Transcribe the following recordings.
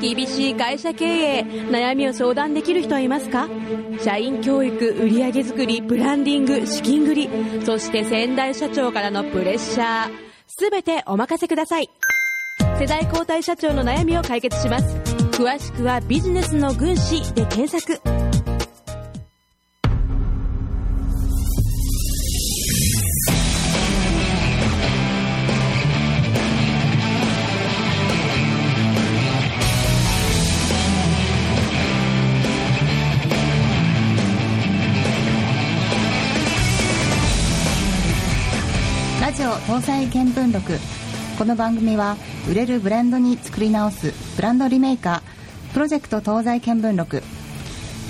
厳しい会社経営悩みを相談できる人はいますか？社員教育売上づくりブランディング資金繰りそして先代社長からのプレッシャー。全てお任せください。世代交代社長の悩みを解決します。詳しくはビジネスの軍師で検索。ラジオ搭載見聞録。この番組は売れるブランドに作り直すブランドリメーカープロジェクト東西見聞録。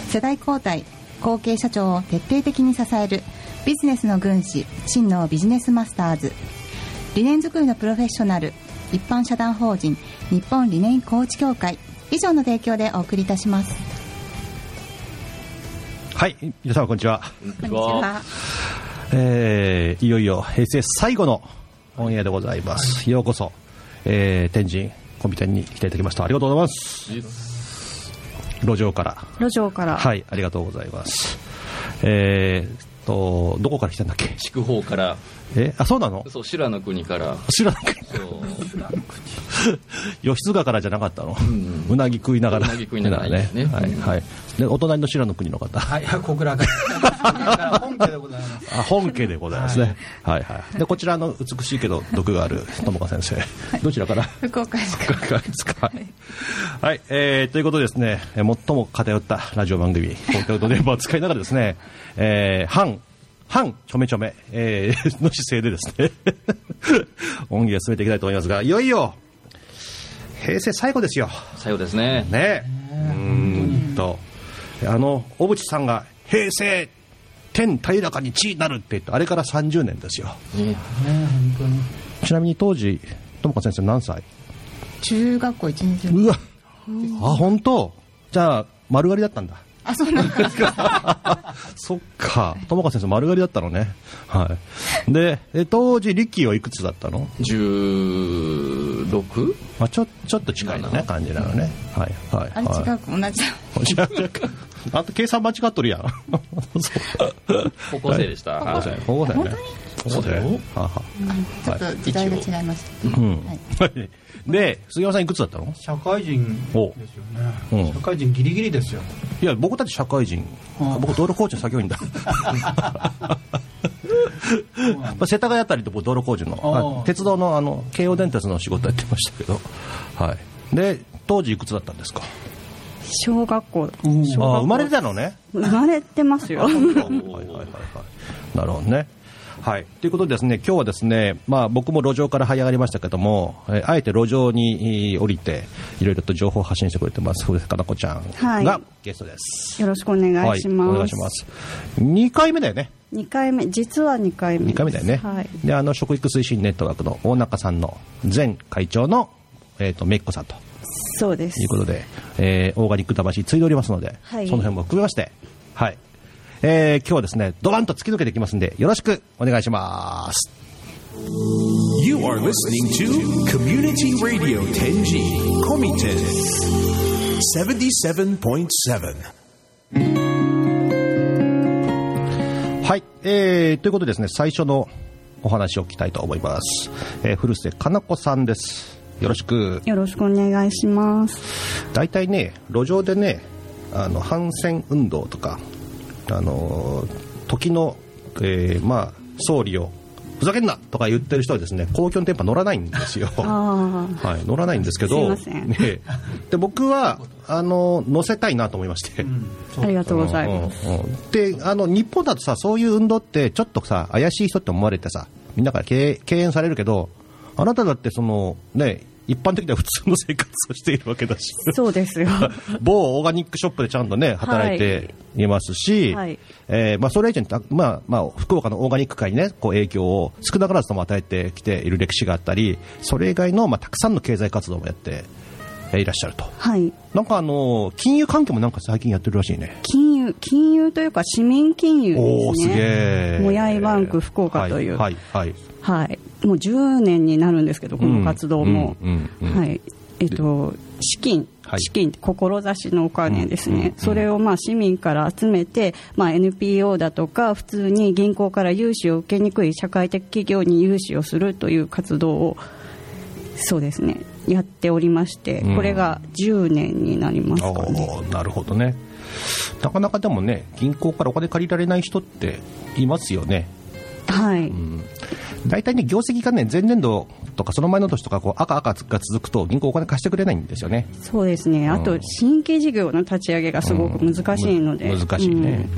世代交代後継社長を徹底的に支えるビジネスの軍師真のビジネスマスターズ。理念作りのプロフェッショナル一般社団法人日本理念コーチ協会。以上の提供でお送りいたします。はい、皆様こんにちは。こんにちはえーいよいよ平成最後のオンエアでございます。ようこそ、えー天神コンビ店に来ていただきました。ありがとうございます。路上から。路上から、はい、ありがとうございます。えー、と、どこから来たんだっけ？筑豊から、え、あ、そうなの？そう、修羅の国から、知らなかっそう、た。吉津川からじゃなかったの、んうなぎ食いながら。うなぎ食いながら ね。ねはい、はい。で、お隣の修羅の国の方？はい、小倉から。本家でございます。あ本家でございますね。はい、はい、で、こちらの美しいけど毒がある友川先生。どちらから？福岡市から福岡ですか。はい、えー、ということでですね、えー最も偏ったラジオ番組、東京の電波を使いながらですね、えー、反、反ちょめちょめ、えー、の姿勢でですね、音源を進めていきたいと思いますが、いよいよ、平成最後ですよ。さようですね。ね。うーんと、あの、小渕さんが平成、天平らかに地になるって言って、あれから30年ですよ。ねちなみに当時、友子先生何歳？中学校1年生。うわ。あ、本当。じゃあ、丸刈りだったんだ。あそうなんですか そっか。友子先生丸刈りだったのね。はい。で、え当時、リッキーはいくつだったの？16? まあちょ、ちょっと近いね、感じなのね。はい、はい。あれ違う同じ だあと計算間違っとるやん。高校生でした。高校生はい。高校生ね。高校生よ。はあはちょっと時代が違いました、あうん。はい。で、杉山さんいくつだったの？社会人ですようん。ね。社会人ギリギリですよ。いや、僕たち社会人。僕、道路工事の作業員だ。まあ、世田谷あたりで僕道路工事の鉄道のあの京王電鉄の仕事やってましたけど、はい、で当時いくつだったんですか？小学校。あー生まれてたのね。生まれてますよ。はいはいはいはい。なるほどね。はい。ということでですね、今日はですね、まあ僕も路上から這い上がりましたけども、えーあえて路上にえー降りて、いろいろと情報を発信してくれてます、古瀬かな子ちゃんはい。がゲストです。よろしくお願いします、はい、お願いします。2回目だよね。2回目。実は2回目。2回目だよね、はい。であの食育推進ネットワークの大中さんの前会長の、えー、とめっこさんとそうです。いうことで、えーオーガニック魂継いでおりますので、はい。その辺も含めまして、はい。えー今日はですねドバンと突き抜けていきますんでよろしくお願いします。You are listening to Community Radio Tenji Komiten 77.7. はい、えー、ということでですね最初のお話を聞きたいと思います、えー古瀬かな子さんですよろしく。よろしくお願いします。大体ね路上でねあの反戦運動とかあの時の、えーまあ総理をふざけんなとか言ってる人はですね公共の電波乗らないんですよ。はい、乗らないんですけどすいません。ね、で僕はあの乗せたいなと思いまして、ありがとうございます、うんうんであの日本だとさそういう運動ってちょっとさ怪しい人って思われてさみんなから敬敬遠されるけどあなただってそのね一般的には普通の生活をしているわけだし。そうですよ。某オーガニックショップでちゃんとね働いていますし、はい。えーまあ、それ以上にた、まあまあ、福岡のオーガニック界に、ね、こう影響を少なからずとも与えてきている歴史があったりそれ以外の、まあ、たくさんの経済活動もやってえーいらっしゃると。はい。なんかあの金融関係もなんか最近やってるらしいね。金融金融というか市民金融ですね。もやいバンク福岡という。はいはい、はい。はい、もう10年になるんですけど、この活動も。うんうんうん。うんはい。えっと、資金、はい。資金、志のお金ですね、それをまあ市民から集めて、まあ、NPO だとか、普通に銀行から融資を受けにくい社会的企業に融資をするという活動を、そうですね、やっておりまして、うんこれが10年になりますかね。なるほどね。なかなかでもね、銀行からお金借りられない人っていますよね。はい、大体ね、業績がね、前年度とかその前の年とかこう赤赤が続くと銀行お金貸してくれないんですよね。そうですね、あと新規事業の立ち上げがすごく難しいので、うん難しいね、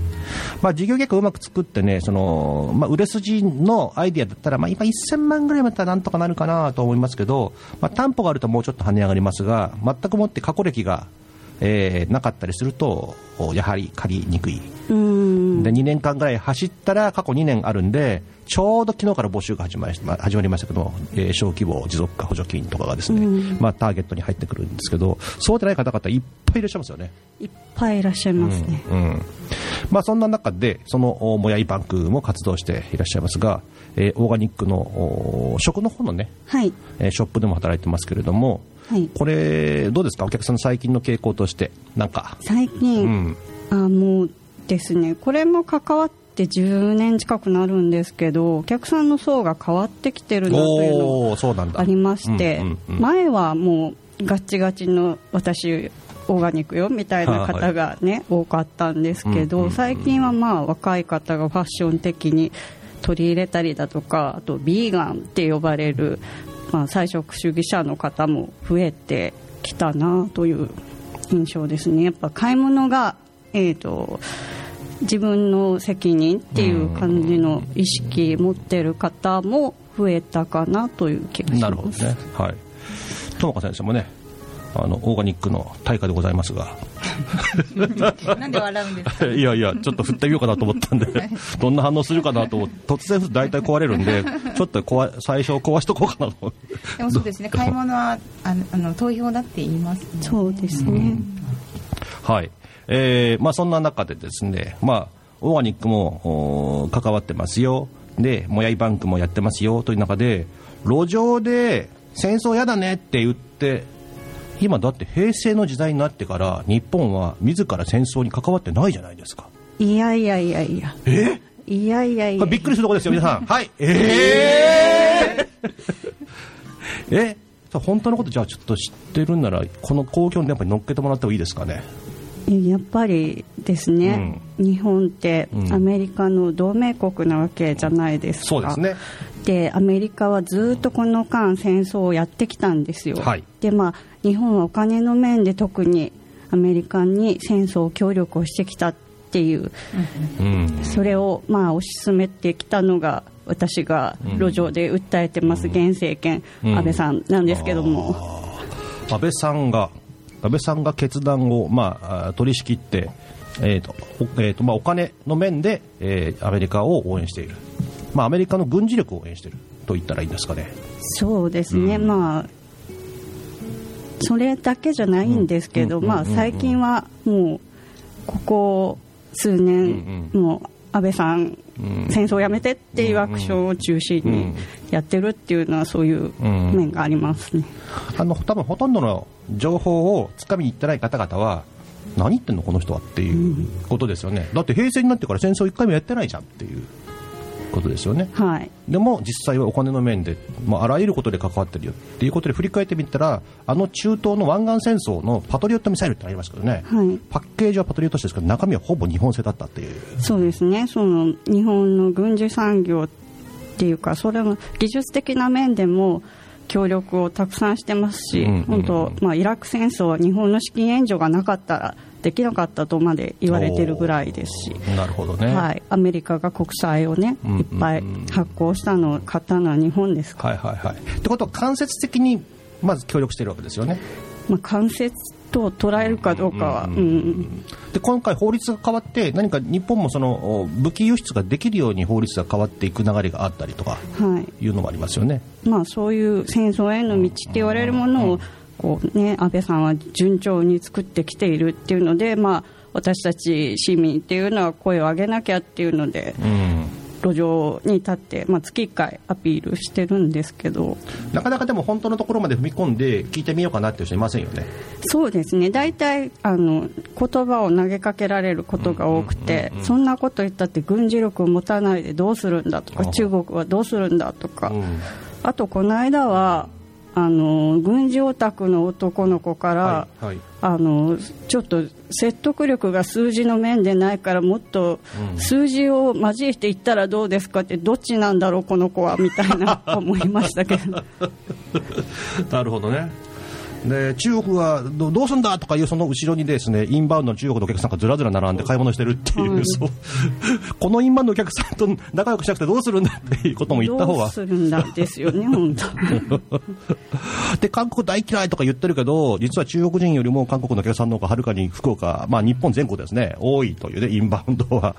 まあ、事業計画をうまく作ってねその、まあ、売れ筋のアイディアだったら、まあ、今1000万ぐらいだったらなんとかなるかなと思いますけど、まあ、担保があるともうちょっと跳ね上がりますが全くもって過去歴が、えーなかったりするとやはり借りにくい。うん。で2年間ぐらい走ったら過去2年あるんでちょうど昨日から募集が始まりま始まりましたけど、えー小規模持続化補助金とかがですね、まあ、ターゲットに入ってくるんですけどそうでない方々いっぱいいらっしゃいますよね。いっぱいいらっしゃいますね。うんまあ、そんな中で、そのおもやいバンクも活動していらっしゃいますが、えーオーガニックのお食の方のね、はい、えーショップでも働いてますけれども、はい。これ、どうですか、お客さんの最近の傾向として、なんか、最近、うん。あもうですね。これも関わって10年近くなるんですけどお客さんの層が変わってきてるなというのがありまして、うんうんうん。前はもうガッチガチの私オーガニックよみたいな方がね、多かったんですけど、うんうんうん。最近はまあ若い方がファッション的に取り入れたりだとかあとビーガンって呼ばれる、まあ、菜食主義者の方も増えてきたなという印象ですね。やっぱ買い物が、えー、と自分の責任っていう感じの意識持ってる方も増えたかなという気がします。なるほどね、はい、友香先生もね、あのオーガニックの大会でございますが。なんで笑うんですか？いやいや、ちょっと振ってみようかなと思ったんで、どんな反応するかなと思って、突然大体壊れるんで、ちょっと壊最初壊しとこうかなと思って。でもそうですね。買い物はあのあの投票だって言います、ね、そうですね、はい。えーまあそんな中でですね、まあ、オーガニックも関わってますよ。で、もやいバンクもやってますよという中で、路上で戦争やだねって言って、今だって平成の時代になってから日本は自ら戦争に関わってないじゃないですか。いやいやいやいやえ？いやいやいやびっくりするところですよ、皆さん。はい。えー、え？本当のことじゃあちょっと知ってるんなら、この公共にやっぱり乗っけてもらってもいいですかね？やっぱりですね、日本ってうん。アメリカの同盟国なわけじゃないですか、そうですね。でアメリカはずっとこの間戦争をやってきたんですよ、はい。でまあ日本はお金の面で特にアメリカに戦争協力をしてきたっていう。うん。それをまあ推し進めてきたのが私が路上で訴えてます現政権、うん。安倍さんなんですけども、安倍さんが、安倍さんが決断を、まあ、あ取り仕切って、えーとおえーとまあ、お金の面で、えーアメリカを応援している、まあ、アメリカの軍事力を応援していると言ったらいいんですかね。そうですね、まあそれだけじゃないんですけど、うん。まあ、最近はもうここ数年、うんもう安倍さん、うん。戦争をやめてっていうアクションを中心にうん。やってるっていうのはそういううん面がありますね。あの多分ほとんどの情報をつかみに行ってない方々は、何言ってんの、この人はっていうことですよね、だって平成になってから戦争一回もやってないじゃんっていうことですよね。はい。でも実際はお金の面で、まあ、あらゆることで関わってるよっていうことで振り返ってみたら、あの中東の湾岸戦争のパトリオットミサイルってありますけどね、はい。パッケージはパトリオット紙ですけど、中身はほぼ日本製だったっていう、そうですね。その日本の軍事産業っていうかそれの技術的な面でも協力をたくさんしてますし、うんうんうん本当、まあ、イラク戦争は日本の資金援助がなかったらできなかったとまで言われてるぐらいですし。なるほどね。はい、アメリカが国債をね、いっぱい発行したのを買ったのは日本ですから、はいはいはい。ってことは間接的にまず協力してるわけですよね。まあ、間接と捉えるかどうかは、うんうんで今回、法律が変わって、何か日本もそのお武器輸出ができるように法律が変わっていく流れがあったりとかはい。いうのもありますよね。まあ、そういう戦争への道って言われるものをこう、ね、安倍さんは順調に作ってきているっていうので、まあ、私たち市民っていうのは声を上げなきゃっていうので、うん路上に立って、まあ、月1回アピールしてるんですけど。なかなかでも本当のところまで踏み込んで聞いてみようかなっていう人いませんよね。そうですね。大体あの言葉を投げかけられることが多くて、そんなこと言ったって軍事力を持たないでどうするんだとかあ中国はどうするんだとか、うん。あとこの間はあの軍事オタクの男の子から、はいはい。あのちょっと説得力が数字の面でないからもっと数字を交えていったらどうですかってどっちなんだろうこの子はみたいな思いましたけど。なるほどね。で中国はどどうすんだとかいうその後ろにですねインバウンドの中国のお客さんがずらずら並んで買い物してるっていう、はいそう。このインバウンドのお客さんと仲良くしなくてどうするんだっていうことも言った方が。どうするんだですよね本当。で韓国大嫌いとか言ってるけど実は中国人よりも韓国のお客さんの方がはるかに福岡、まあ、日本全国ですね多いというねインバウンドは。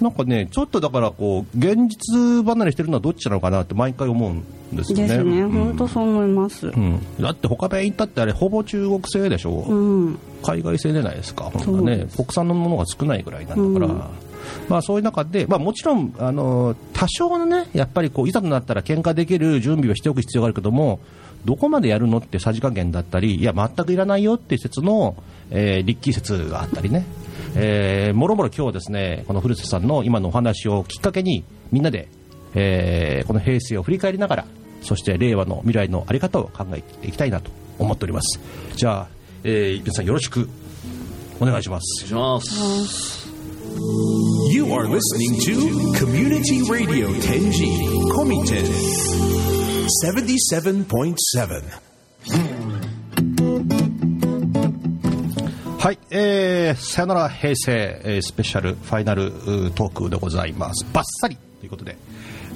なんかねちょっとだからこう現実離れしてるのはどっちなのかなって毎回思うんですよね。ですね、うん。本当そう思います。うん、だって他弁行ったってあれほぼ中国製でしょ、うん、海外製じゃないですか、本当ねで、国産のものが少ないぐらいなんだから、うん。まあ、そういう中で、まあ、もちろんあの多少のね、やっぱりこういざとなったら喧嘩できる準備をしておく必要があるけども、どこまでやるのってさじ加減だったり、いや、全くいらないよっていう説の、えー、立気説があったりね、えーもろもろ今日ですね、この古瀬さんの今のお話をきっかけに、みんなで、えーこの平成を振り返りながら、そして令和の未来のあり方を考えていきたいなと思っております。じゃあ、えー、皆さんよろしくお願いします。お願いします。You are listening to Community Radio Tenji Komiten 77.7. はい、えー、さよなら平成、えースペシャルファイナルトークでございます。バッサリということで、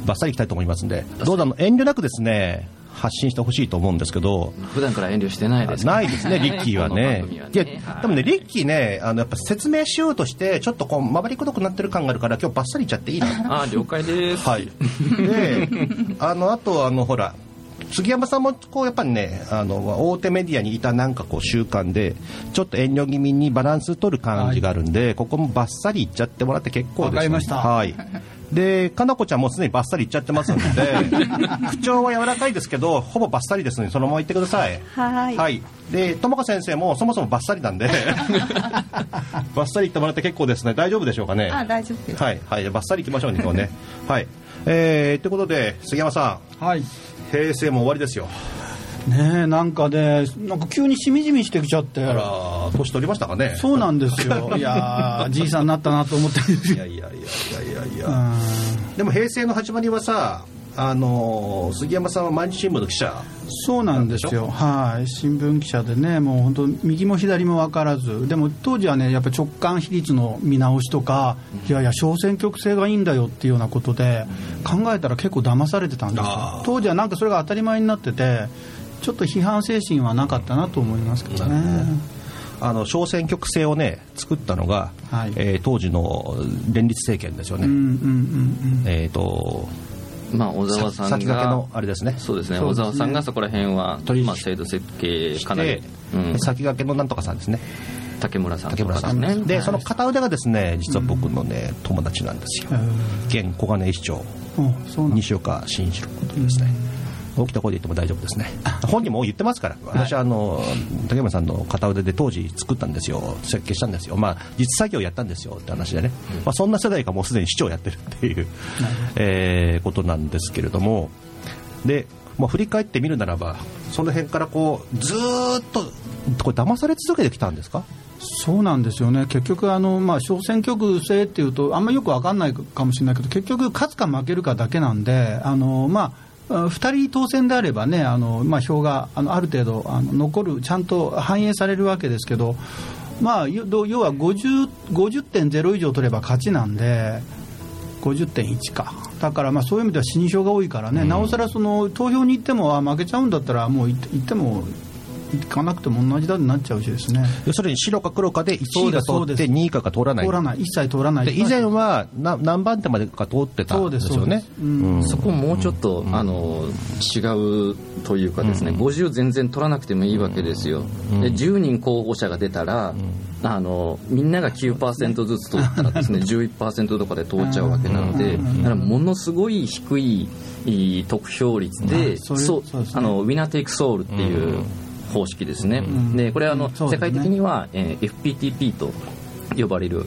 バッサリいきたいと思いますんで、どうぞあの遠慮なくですね、発信してほしいと思うんですけど、普段から遠慮してないですないですね、リッキーはねは。いやねはい、でもね、リッキーね、あの、やっぱ説明しようとして、ちょっとこう、回りくどくなってる感があるから、今日バッサリいっちゃっていいな。あ、了解です。はい。で、あの、あと、あの、ほら、杉山さんもこうやっぱりねあの大手メディアにいたなんかこう習慣でちょっと遠慮気味にバランス取る感じがあるんで、ここもバッサリいっちゃってもらって結構ですわかりましたはいでかなこちゃんもすでにバッサリいっちゃってますので 口調は柔らかいですけどほぼバッサリですのでそのまま言ってください。はい。はい。で友香先生もそもそもバッサリなんで バッサリ言ってもらって結構ですね。大丈夫でしょうかね？あ大丈夫です。はい。はい。バッサリいきましょうね今日ね。はい。えー、ということで杉山さん。はい。平成も終わりですよねえなんかねなんか急にしみじみしてきちゃって。あら年取りましたかね。そうなんですよ。いやーじいさんになったなと思って。いやいやいやいやいやいや。うん。でも平成の始まりはさあのー杉山さんは毎日新聞の記者。そうなんですよ。はい。新聞記者でねもう本当右も左も分からず。でも当時はねやっぱ直感比率の見直しとか、いやいや小選挙区制がいいんだよっていうようなことで考えたら結構騙されてたんですよ。当時はなんかそれが当たり前になっててちょっと批判精神はなかったなと思いますけどね。あの小選挙区制をね作ったのが、はい。えー当時の連立政権ですよね、うんうんうんえっ、とまあ、小沢さんが。先駆けのあれですね。そうですね。ね。小沢さんがそこら辺は、まあ、制度設計かなりして、、うん、先駆けのなんとかさんですね。竹村さん竹村さん。で、はい。その片腕がですね実は僕のね、友達なんですよ。うん。現小金井市長。西岡真一郎君とですね、大きな声で言っても大丈夫ですね。本人も言ってますから。私はあの竹山さんの片腕で当時作ったんですよ。設計したんですよ。まあ実作業やったんですよって話でね、まあ、そんな世代がもうすでに市長やってるっていう、えーことなんですけれども。で、まあ、振り返ってみるならばその辺からこうずーっとこれ騙され続けてきたんですか？そうなんですよね、結局あの、まあ、小選挙区制っていうと、あんまりよく分かんないかもしれないけど、結局、勝つか負けるかだけなんで、あのまあ、2人当選であればね、あのまあ、票があのある程度あの残る、ちゃんと反映されるわけですけど、まあ、よ要は50 50.0以上取れば勝ちなんで、50.1か、だからまあそういう意味では死に票が多いからね、なおさらその投票に行っても、あ負けちゃうんだったら、もう行って行かなくても同じだになっちゃうしですね。要するに白か黒かで1位が通ってそうです。2位以下が通らない。通らない。一切通らない。で以前はな何番手までか通ってたんですよね。そこもうちょっと、あの違うというかですね、50全然取らなくてもいいわけですよ、で10人候補者が出たら、あのみんなが9%ずつ取ったらですね 11%とかで通っちゃうわけなので、だからものすごい低いいい得票率で、あそうあのウィナーテイクソウルっていう方式ですね、でこれはあの、ね。世界的には、えー FPTP と呼ばれる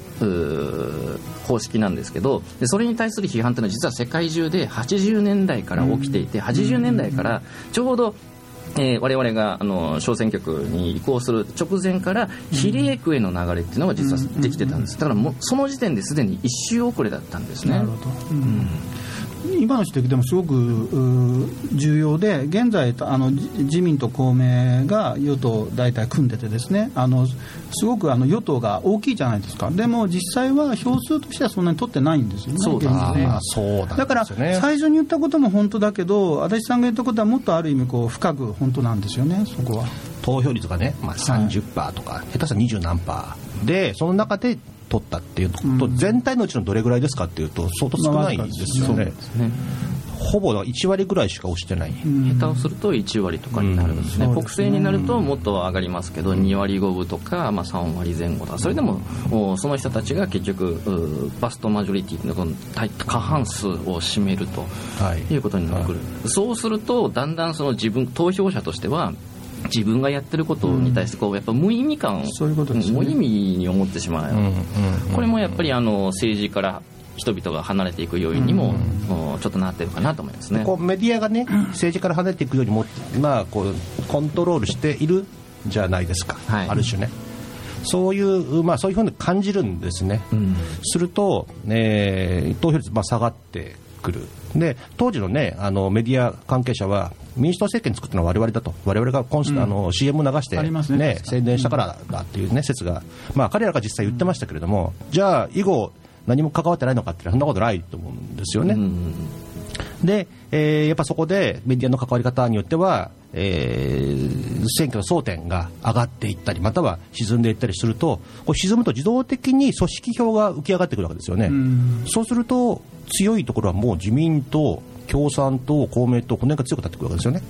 方式なんですけどでそれに対する批判というのは実は世界中で80年代から起きていて、80年代からちょうどえー我々があの小選挙区に移行する直前から比例区への流れっていうのが実はできてたんです。だからもうその時点ですでに一周遅れだったんですね。なるほど、うん今の指摘でもすごく重要で現在あのじ自民と公明が与党大体組んでてですねあのすごくあの与党が大きいじゃないですか。でも実際は票数としてはそんなに取ってないんですよねそうだそうなんですよね。だから最初に言ったことも本当だけど足立さんが言ったことはもっとある意味こう深く本当なんですよねそこは。投票率がね、まあ、30%とか、下手したら20何パー。でその中で取ったっていうと、うん。全体のうちのどれぐらいですかっていうと相当少ないんですよね,、ね。ほぼ1割ぐらいしか押してない、下手をすると1割とかになるんですね、うん国政になるともっと上がりますけど、2割5分とか、まあ、3割前後とか、それでもおその人たちが結局、うバストマジョリティのこの大過半数を占めるとはい。いうことになってくる、そうすると、だんだんその自分、投票者としては、自分がやってることに対してこうやっぱ無意味感を、無意味に思ってしまう、これもやっぱりあの政治から人々が離れていく要因にも、おちょっとなってるかなと思いますね。こうメディアがね政治から離れていくようにも、まあ、こうコントロールしているじゃないですか、はい。ある種ね。そういう、まあ、そういうふうに感じるんですね、うん。すると、えー投票率、まあ、下がってくるで当時の,、ね、あのメディア関係者は民主党政権作ったのは我々だと。我々がコンス、あの CM 流して、ありますね。宣伝したからだっていう、ね、説が、まあ、彼らが実際言ってましたけれども、じゃあ以後何も関わってないのかってそんなことないと思うんですよね。うん。で、えーやっぱそこでメディアの関わり方によっては、えー選挙の争点が上がっていったり、または沈んでいったりすると、こう沈むと自動的に組織票が浮き上がってくるわけですよね。んそうすると、強いところはもう自民党、共産党、公明党、この辺が強くなってくるわけですよね。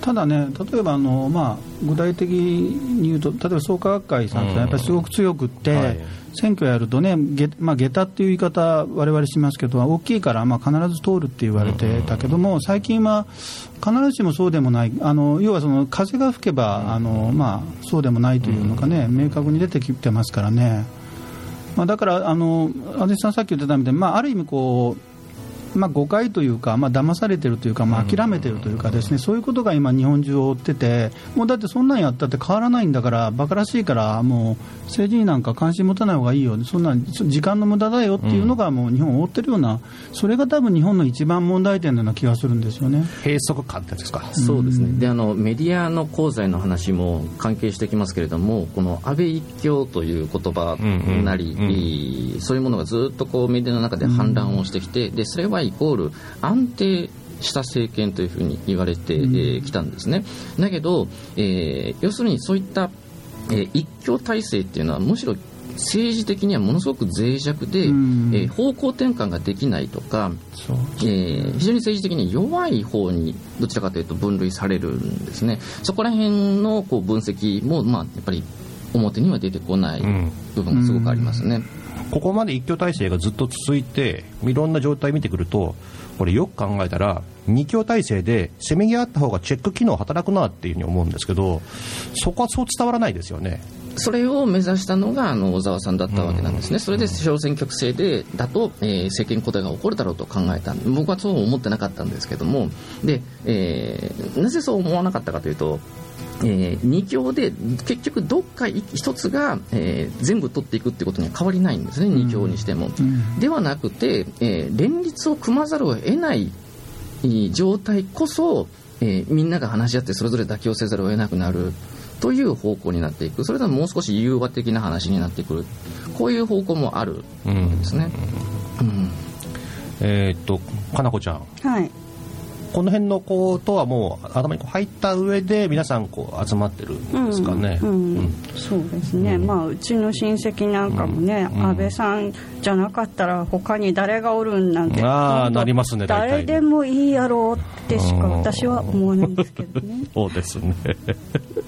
ただね、例えばあの、まあ、具体的に言うと、例えば創価学会さんってやっぱりすごく強くって、はい。選挙やるとね、げまあ、下駄っていう言い方、われわれしますけど、大きいからまあ必ず通るって言われてたけども、最近は必ずしもそうでもない、あの要はその風が吹けば、あのまあ、そうでもないというのかね、明確に出てきてますからね。まあ、だから、あの安倍さんさっき言ってたみたいに、まあ、ある意味こう、まあ、誤解というか、まあ騙されてるというか、まあ、諦めてるというかですね、そういうことが今、日本中を追ってて、もうだってそんなんやったって変わらないんだから、馬鹿らしいから、もう政治になんか関心持たない方がいいよ、そんな時間の無駄だよっていうのが、もう日本を追ってるような、それが多分日本の一番問題点のような気がするんですよね。閉塞感ってやつですか？そうですね。であのメディアの功罪の話も関係してきますけれどもこの安倍一強という言葉なり、うんうんそういうものがずっとこうメディアの中で反乱をしてきて、でそれはイコール安定した政権というふうに言われてき、えたんですね。だけど、えー要するにそういった、えー一強体制っていうのはむしろ政治的にはものすごく脆弱で、うん。えー方向転換ができないとか、えー非常に政治的に弱い方にどちらかというと分類されるんですね。そこら辺のこう分析も、まあ、やっぱり表には出てこないうん。部分がすごくありますね、ここまで一強体制がずっと続いて、いろんな状態を見てくると、これよく考えたら、二強体制でせめぎ合った方がチェック機能働くなっていうふうに思うんですけど、そこはそう伝わらないですよね。それを目指したのがあの小沢さんだったわけなんですね、それで小選挙区制でだと、えー政権交代が起こるだろうと考えた。僕はそう思ってなかったんですけども。で、えーなぜそう思わなかったかというと、え2強で結局どっか一つが、えー全部取っていくってことには変わりないんですね。2強にしても、うん。ではなくて、えー連立を組まざるを得ないえー状態こそ、えーみんなが話し合ってそれぞれ妥協せざるを得なくなるという方向になっていく。それとはもう少し融和的な話になってくる。こういう方向もあるうんんですね、うん。えーっと、かなこちゃん、はい。この辺のことはもう頭に入った上で皆さんこう集まってるんですかね。うんうん。そうですね、まあうちの親戚なんかもね、うん。安倍さんじゃなかったら他に誰がおるんなんてあなりますね誰でもいいやろうってしか私は思わないんですけどね。そうですね。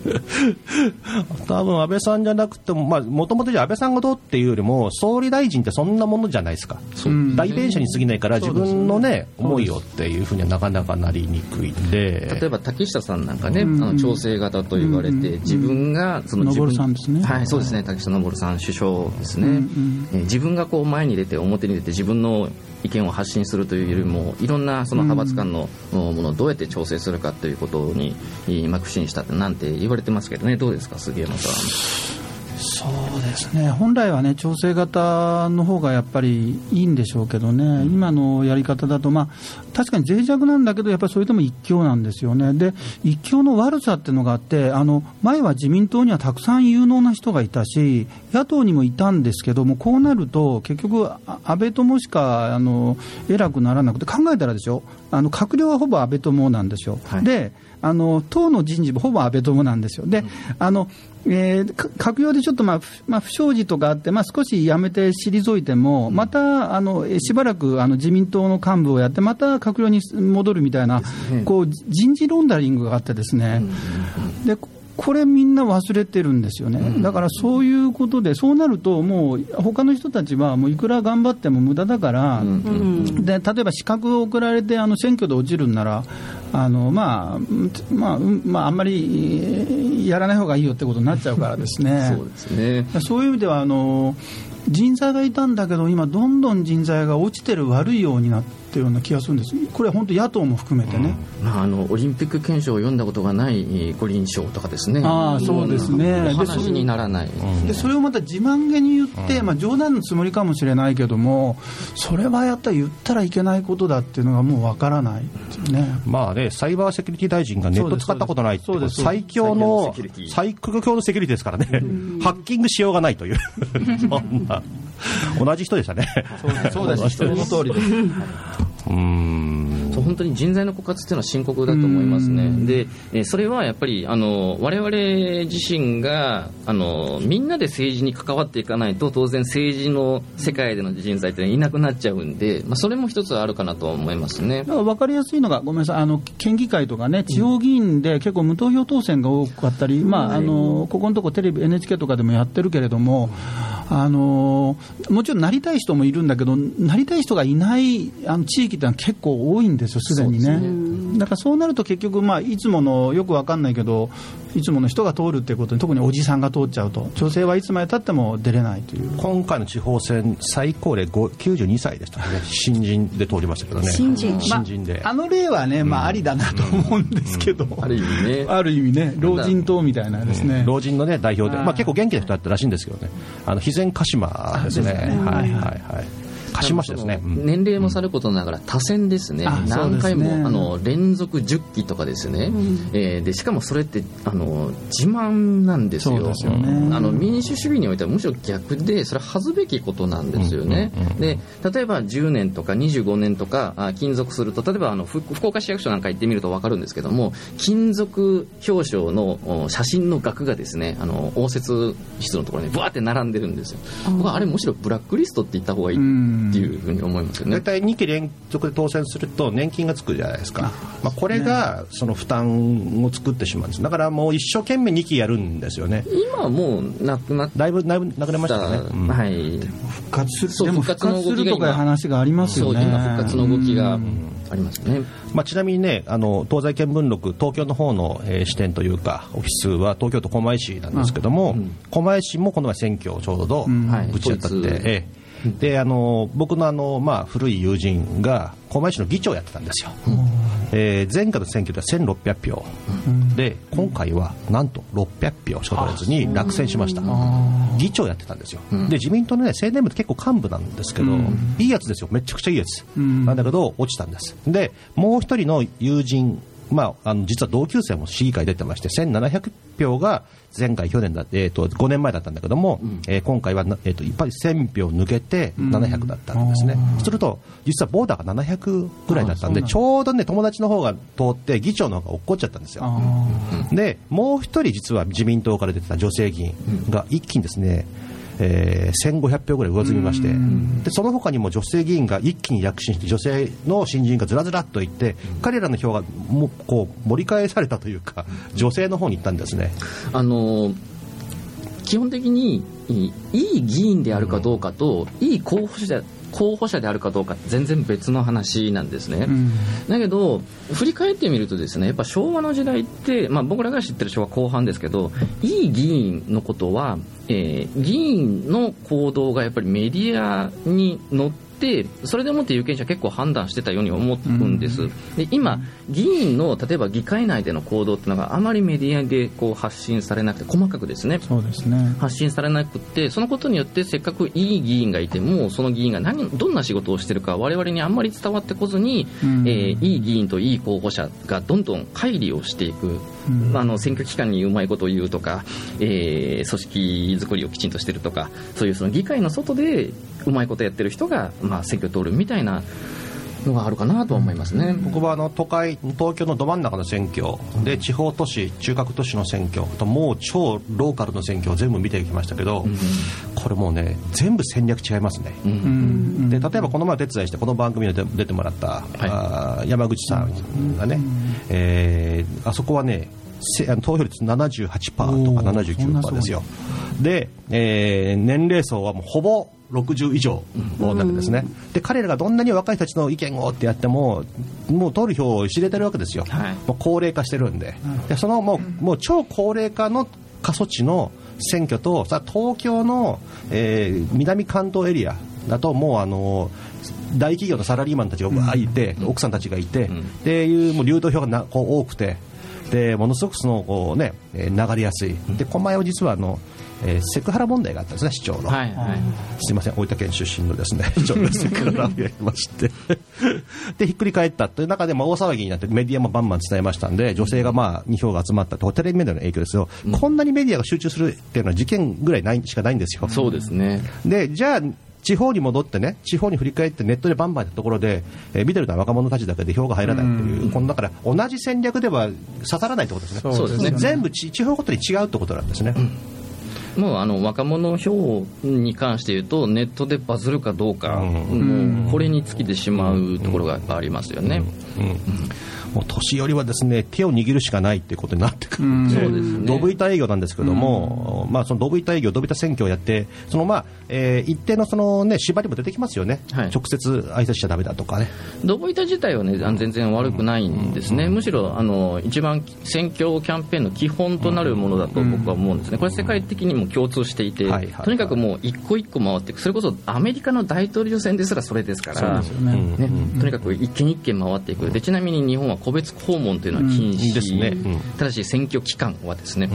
多分安倍さんじゃなくても、まあ、もともとじゃあ安倍さんがどうっていうよりも、総理大臣ってそんなものじゃないですか。う。ん。代弁者に過ぎないから、自分のね、思いをっていうふうにはなかなかなりにくいんで。例えば竹下さんなんかね、うん。あの調整型と言われて、うん。自分がその自分昇さんですね。はいそうですね。竹下昇さん首相ですね、うんうん。えー自分がこう前に出て表に出て自分の意見を発信するというよりもいろんなその派閥間のものをどうやって調整するかということに今苦心したってなんて言われてますけどねどうですか杉山さん。そうですね。本来はね調整型の方がやっぱりいいんでしょうけどね、今のやり方だと、まあ、確かに脆弱なんだけど、やっぱりそれでも一強なんですよね、で一強の悪さっていうのがあって、あの前は自民党にはたくさん有能な人がいたし、野党にもいたんですけども、こうなると、結局、あ安倍友しかあの偉くならなくて、考えたらでしょ、あの閣僚はほぼ安倍友なんですよ。はい。であの党の人事もほぼ安倍友なんですよ。で、あのえーか閣僚でちょっと、まあふまあ、不祥事とかあって、まあ、少し辞めて退いても、またあのえしばらくあの自民党の幹部をやって、また閣僚に戻るみたいな、こう人事ロンダリングがあってですね、でここれみんな忘れてるんですよね、だからそういうことで、そうなると、もう他の人たちは、もういくら頑張っても無駄だから、で例えば資格を送られてあの選挙で落ちるんなら、あのまあうんまあうんまあ、あんまりえーやらない方がいいよってことになっちゃうからですね。そうですね。そういう意味ではあの人材がいたんだけど今どんどん人材が落ちてる悪いようになってるような気がするんです。これは本当野党も含めてね、まあ、あのオリンピック憲章を読んだことがないえー五輪賞とかですね。あーそうですね。お話にならない。でそれをまた自慢げに言って、まあ、冗談のつもりかもしれないけどもそれはやったら言ったらいけないことだっていうのがもうわからないですよね。まあね、サイバーセキュリティ大臣がネット使ったことないって最強の最強のセキュリティ。最強のセキュリティですからね、ハッキングしようがないという、そんな、同じ人でしたね。そうです その通りです。うーん。そう本当に人材の枯渇っていうのは深刻だと思いますね、でえーそれはやっぱりあの我々自身があのみんなで政治に関わっていかないと当然政治の世界での人材っていなくなっちゃうんで、まあ、それも一つあるかなとは思いますね。分かりやすいのが、ごめんなさい、あの県議会とかね、地方議員で結構無投票当選が多かったり、まあ、あのここのとこテレビ、NHK とかでもやってるけれども、あのもちろんなりたい人もいるんだけど、なりたい人がいないあの地域ってのは結構多いんですよ、すでにね。だからそうなると結局、まあ、いつものよく分かんないけど、いつもの人が通るっていうことに、特におじさんが通っちゃうと、女性はいつまでたっても出れないという。今回の地方選、最高齢5 92歳でしたね、新人で通りましたけどね、新人。新人で、あの例はね、まあ、ありだなと思うんですけど、ある意味ね。ある意味ね、老人党みたいなですね。老人の、ね、代表で、まあ、結構元気な人だったらしいんですけどね、あの肥前鹿島ですね、あですね。はいはいははいい、鹿島市ですね。うん。年齢もさることながら多選ですね、うですね何回もあの連続10期とかですね、えーでしかもそれってあの自慢なんですよ。そうですよね。あの民主主義においてはむしろ逆でそれは恥ずべきことなんですよね、で例えば10年とか25年とかあ勤続すると例えばあの福福岡市役所なんか行ってみると分かるんですけども勤続表彰のお写真の額がですねあの応接室のところにぶわって並んでるんですよ。僕はあれむしろブラックリストって言った方がいいっていうふうに思いますよね。大体2期連続で当選すると年金がつくじゃないですか、まあ、これがその負担を作ってしまうんです。だからもう一生懸命2期やるんですよね。今はもうなくなっだいぶだいぶなくなりましたよね、うん。はい。復活するでも復復活するとかいう話がありますよね。今復活の動きがありますね。まあ、ちなみにねあの東西見聞録東京の方の、えー支店というかオフィスは東京都狛江市なんですけども、狛江市もこの前選挙をちょうどはい。ぶち当たって、統一ええであの僕のあの、まあ、古い友人が狛江市の議長をやってたんですよ、えー前回の選挙では1600票、で今回はなんと600票しか取れずに落選しました。議長やってたんですよ、で自民党の、ね、青年部って結構幹部なんですけど、いいやつですよ。めちゃくちゃいいやつ、なんだけど落ちたんです。でもう一人の友人まあ、あの実は同級生も市議会出てまして、1700票が前回、去年だえー、と5年前だったんだけども、えー今回はな、えー、とやっぱり1000票抜けて700だったんですね、すると、実はボーダーが700ぐらいだったんで、んだ。ちょうどね、友達の方が通って、議長の方が落っこっちゃったんですよ。あでもう一人、実は自民党から出てた女性議員が一気にですね、えー1500票ぐらい上積みまして、でその他にも女性議員が一気に躍進して、女性の新人がずらずらっといって、彼らの票がもこう盛り返されたというか、女性の方に行ったんですね。あの基本的にいいいい議員であるかどうかと、いい候補者候補者であるかどうか全然別の話なんですね、うん。だけど振り返ってみるとですねやっぱ昭和の時代って、まあ、僕らが知ってる昭和後半ですけどいい議員のことは、えー議員の行動がやっぱりメディアに乗ってそれでもって有権者結構判断してたように思うんです、で今議員の例えば議会内での行動っていうのがあまりメディアでこう発信されなくて細かくですね。そうですね。発信されなくってそのことによってせっかくいい議員がいてもその議員が何どんな仕事をしてるか我々にあんまり伝わってこずに、うん。えーいい議員といい候補者がどんどん乖離をしていく、うん。あの選挙期間にうまいことを言うとか、えー組織作りをきちんとしてるとかそういうその議会の外でうまいことやってる人が、まあ、選挙通るみたいなのがあるかなとは思いますね。僕はあの都会、東京のど真ん中の選挙で、地方都市、中核都市の選挙と、もう超ローカルの選挙を全部見てきましたけど、これもうね、全部戦略違いますね。で例えばこの前お手伝いしてこの番組に出出てもらった、あー山口さんがね、えーあそこはね投票率78%とかおーそんな79%ですよ。で、えー年齢層はもうほぼ60以上なんですね、で彼らがどんなに若い人たちの意見をってやってももう投票を知れてるわけですよ、はい。もう高齢化してるんで。でそのもうもう超高齢化の過疎地の選挙とさ東京の、えー南関東エリアだともうあの大企業のサラリーマンたちがいて、奥さんたちがいて、っていうもう流動票がなこう多くてでものすごくそのこう、ね、えー流れやすい。で狛江は実はあの、えーセクハラ問題があったんですね市長の。はいはい。すみません、大分県出身のですね、市長がセクハラをやりまして、で、ひっくり返ったという中で、まあ、大騒ぎになって、メディアもバンバン伝えましたんで、女性がまあ、2票が集まったと、テレビメディアの影響ですよ、こんなにメディアが集中するっていうのは、事件ぐらいないしかないんですよ。そうですね。で、じゃあ、地方に戻ってね、地方に振り返ってネットでバンバンやったところで、えー見てるのは若者たちだけで票が入らないっていう、このだから同じ戦略では刺さらないってことですね。そうですね。全部ち地方ごとに違うってことなんですね。もうあの若者票に関して言うとネットでバズるかどうか、うん。もうこれに尽きてしまうところがありますよね。もう年寄りはですね手を握るしかないっていうことになってくるんで、そうですね。ドブ板営業なんですけども、まあ、そのドブ板営業、ドブ板選挙をやって、そのまあえー一定のその、ね、縛りも出てきますよね、はい。直接挨拶しちゃだめだとかね、ドボイタ自体は、ね、全然悪くないんですね、むしろあの一番選挙キャンペーンの基本となるものだと僕は思うんですね、これ、世界的にも共通していて、とにかくもう一個一個回っていく、それこそアメリカの大統領選ですらそれですから、そうですよね。ね。とにかく一件一件回っていく。で、ちなみに日本は個別訪問というのは禁止、ですね。うん。ただし選挙期間はですね、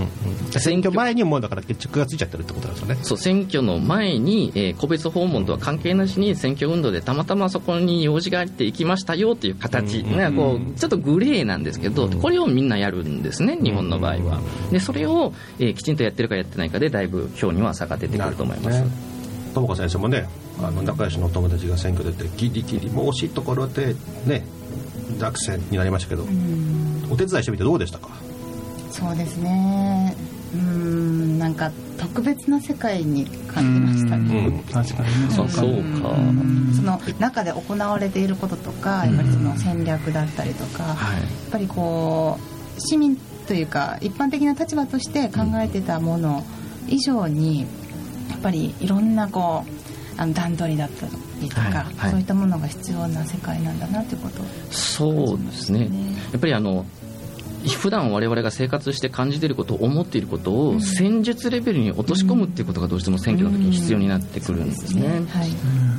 選挙前にもうだから決着がついちゃってるってことなんですよね。そう選挙の前に、えー個別訪問とは関係なしに選挙運動でたまたまそこに用事があって行きましたよという形、ねこうちょっとグレーなんですけど、これをみんなやるんですね、日本の場合は。でそれを、えーきちんとやってるかやってないかで、だいぶ票には差が出てくると思います。友子先生もねあの仲良しのお友達が選挙出てギリギリもう惜しいところでね落選になりましたけど、お手伝いしてみてどうでしたか？そうですね。うーんなんか特別な世界に感じましたね、うん。確かにねあそうか、その中で行われていることとかやっぱりその戦略だったりとか、やっはいぱりこう市民というか一般的な立場として考えてたもの以上にやっぱりいろんなこうあの段取りだったりとか、はいはい。そういったものが必要な世界なんだなということをそうですね。ね。やっぱりあの普段我々が生活して感じていること思っていることを戦術レベルに落とし込むっていうことがどうしても選挙の時に必要になってくるんですね、はい、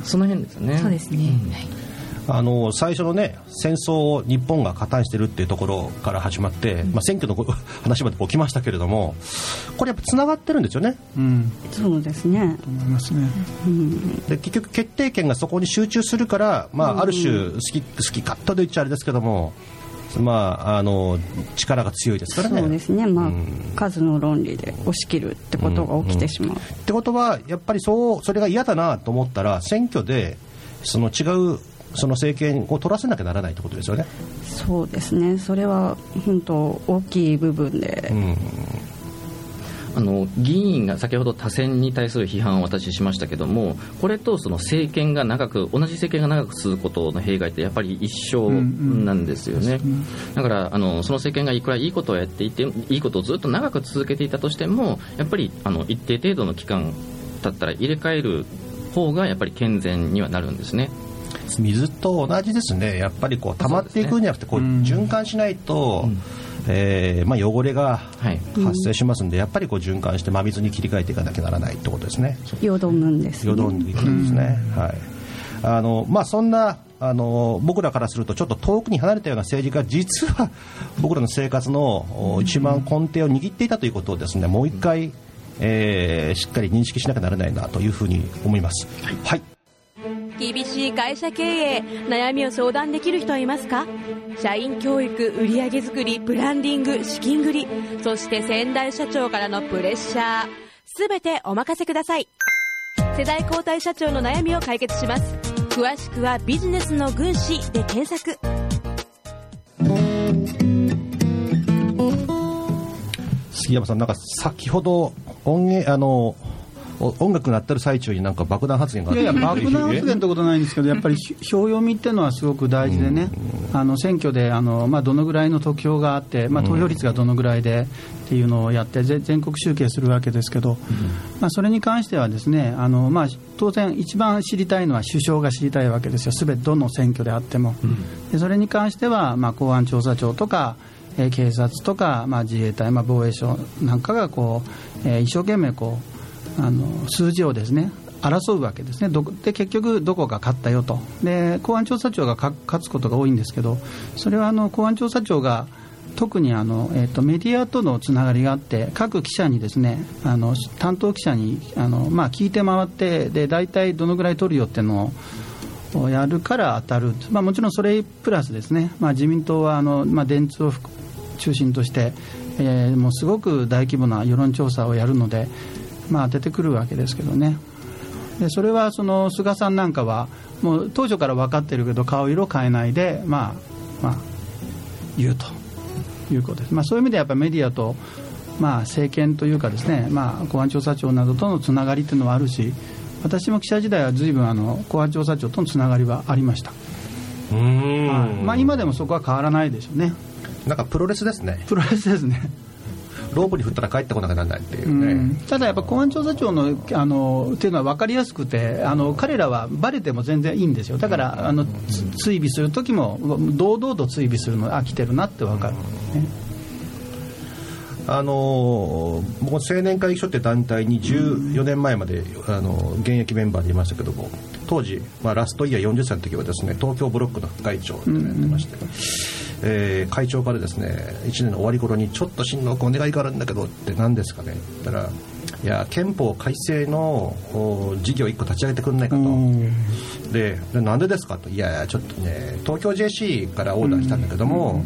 その辺ですよね。そうですね、はいあの最初のね戦争を日本が加担してるっていうところから始まって、まあ、選挙のこ 話までこう来ましたけれどもこれやっぱつながってるんですよね。うん。そうですね、と思いますね。うん、で結局決定権がそこに集中するから、まあ、ある種好き好き勝手と言っちゃあれですけどもまあ、あの力が強いですからね。そうですね、まあうん。数の論理で押し切るってことが起きてしまう、ってことは、やっぱりそうそれが嫌だなと思ったら、選挙でその違うその政権を取らせなきゃならないってことですよね。そうですね。それは本当大きい部分で、うん。あの議員が先ほど多選に対する批判を私しましたけどもこれとその政権が長く同じ政権が長く続くことの弊害ってやっぱり一緒なんですよね、だからあのその政権がいくらいいことをやっていていいことをずっと長く続けていたとしてもやっぱりあの一定程度の期間経ったら入れ替える方がやっぱり健全にはなるんですね。水と同じですね、やっぱりこう溜まっていくんじゃなくて、こう循環しないと、えーまあ、汚れがはい。発生しますんで、やっぱりこう循環して真水に切り替えていかなきゃならないってことですね。よどむんですね。よどんでいくんですね。はい。あのまあそんなあの僕らからするとちょっと遠くに離れたような政治が実は 僕らの生活のお一番根底を握っていたということをですねもう一回、えーしっかり認識しなきゃならないなというふうに思います。はい厳しい会社経営悩みを相談できる人はいますか？社員教育売上作りブランディング資金繰りそして先代社長からのプレッシャー。すべてお任せください。世代交代社長の悩みを解決します。詳しくはビジネスの軍師で検索。杉山さんなんか先ほど音源あの音楽が鳴ってる最中になんか爆弾発言があって。いやいや、爆弾発言ってことないんですけど、やっぱり票読みっていうのはすごく大事でね、あの選挙であの、まあ、どのぐらいの得票があって、まあ、投票率がどのぐらいでっていうのをやって、ぜ全国集計するわけですけど、まあ、それに関してはですねあの、まあ、当然、一番知りたいのは首相が知りたいわけですよ、すべてどの選挙であっても。でそれに関しては、まあ、公安調査庁とか、えー警察とか、まあ、自衛隊、まあ、防衛省なんかがこう、えー一生懸命こうあの数字をですね争うわけですね。で結局、どこが勝ったよと。で公安調査庁が勝つことが多いんですけどそれはあの公安調査庁が特にあの、えー、とメディアとのつながりがあって各記者にですねあの担当記者にあの、まあ、聞いて回ってで大体どのぐらい取るよっていうのをやるから当たる、まあ、もちろんそれプラスですね、まあ、自民党はあの、まあ、電通を中心として、えーもうすごく大規模な世論調査をやるので、まあ、出てくるわけですけどね。でそれはその菅さんなんかはもう当初から分かってるけど顔色変えないで、まあまあ、言うということです、まあ、そういう意味でやっぱりメディアと、まあ、政権というかですね、まあ、公安調査庁などとのつながりというのはあるし私も記者時代は随分あの公安調査庁とのつながりはありました、うーん。はい。まあ、今でもそこは変わらないでしょうね。なんかプロレスですね。プロレスですねロープに振ったら帰ってこなきゃならないっていうね、うん。ただやっぱ公安調査庁のあのっていうのは分かりやすくてあの彼らはバレても全然いいんですよ。だからあのつ追尾する時も堂々と追尾するのあ来てるなって分かる、ねあのー僕も青年会議所って団体に14年前まで、あのー現役メンバーでいましたけども当時、まあ、ラストイヤー40歳の時はですね東京ブロックの副会長ってやってまして、えー会長からですね1年の終わり頃にちょっと新郎君お願いがあるんだけどって何ですかね。って言ったらいや憲法改正のお事業1個立ち上げてくんないかと。ででなんでですかと。いやちょっとね東京 JC からオーダー来たんだけども、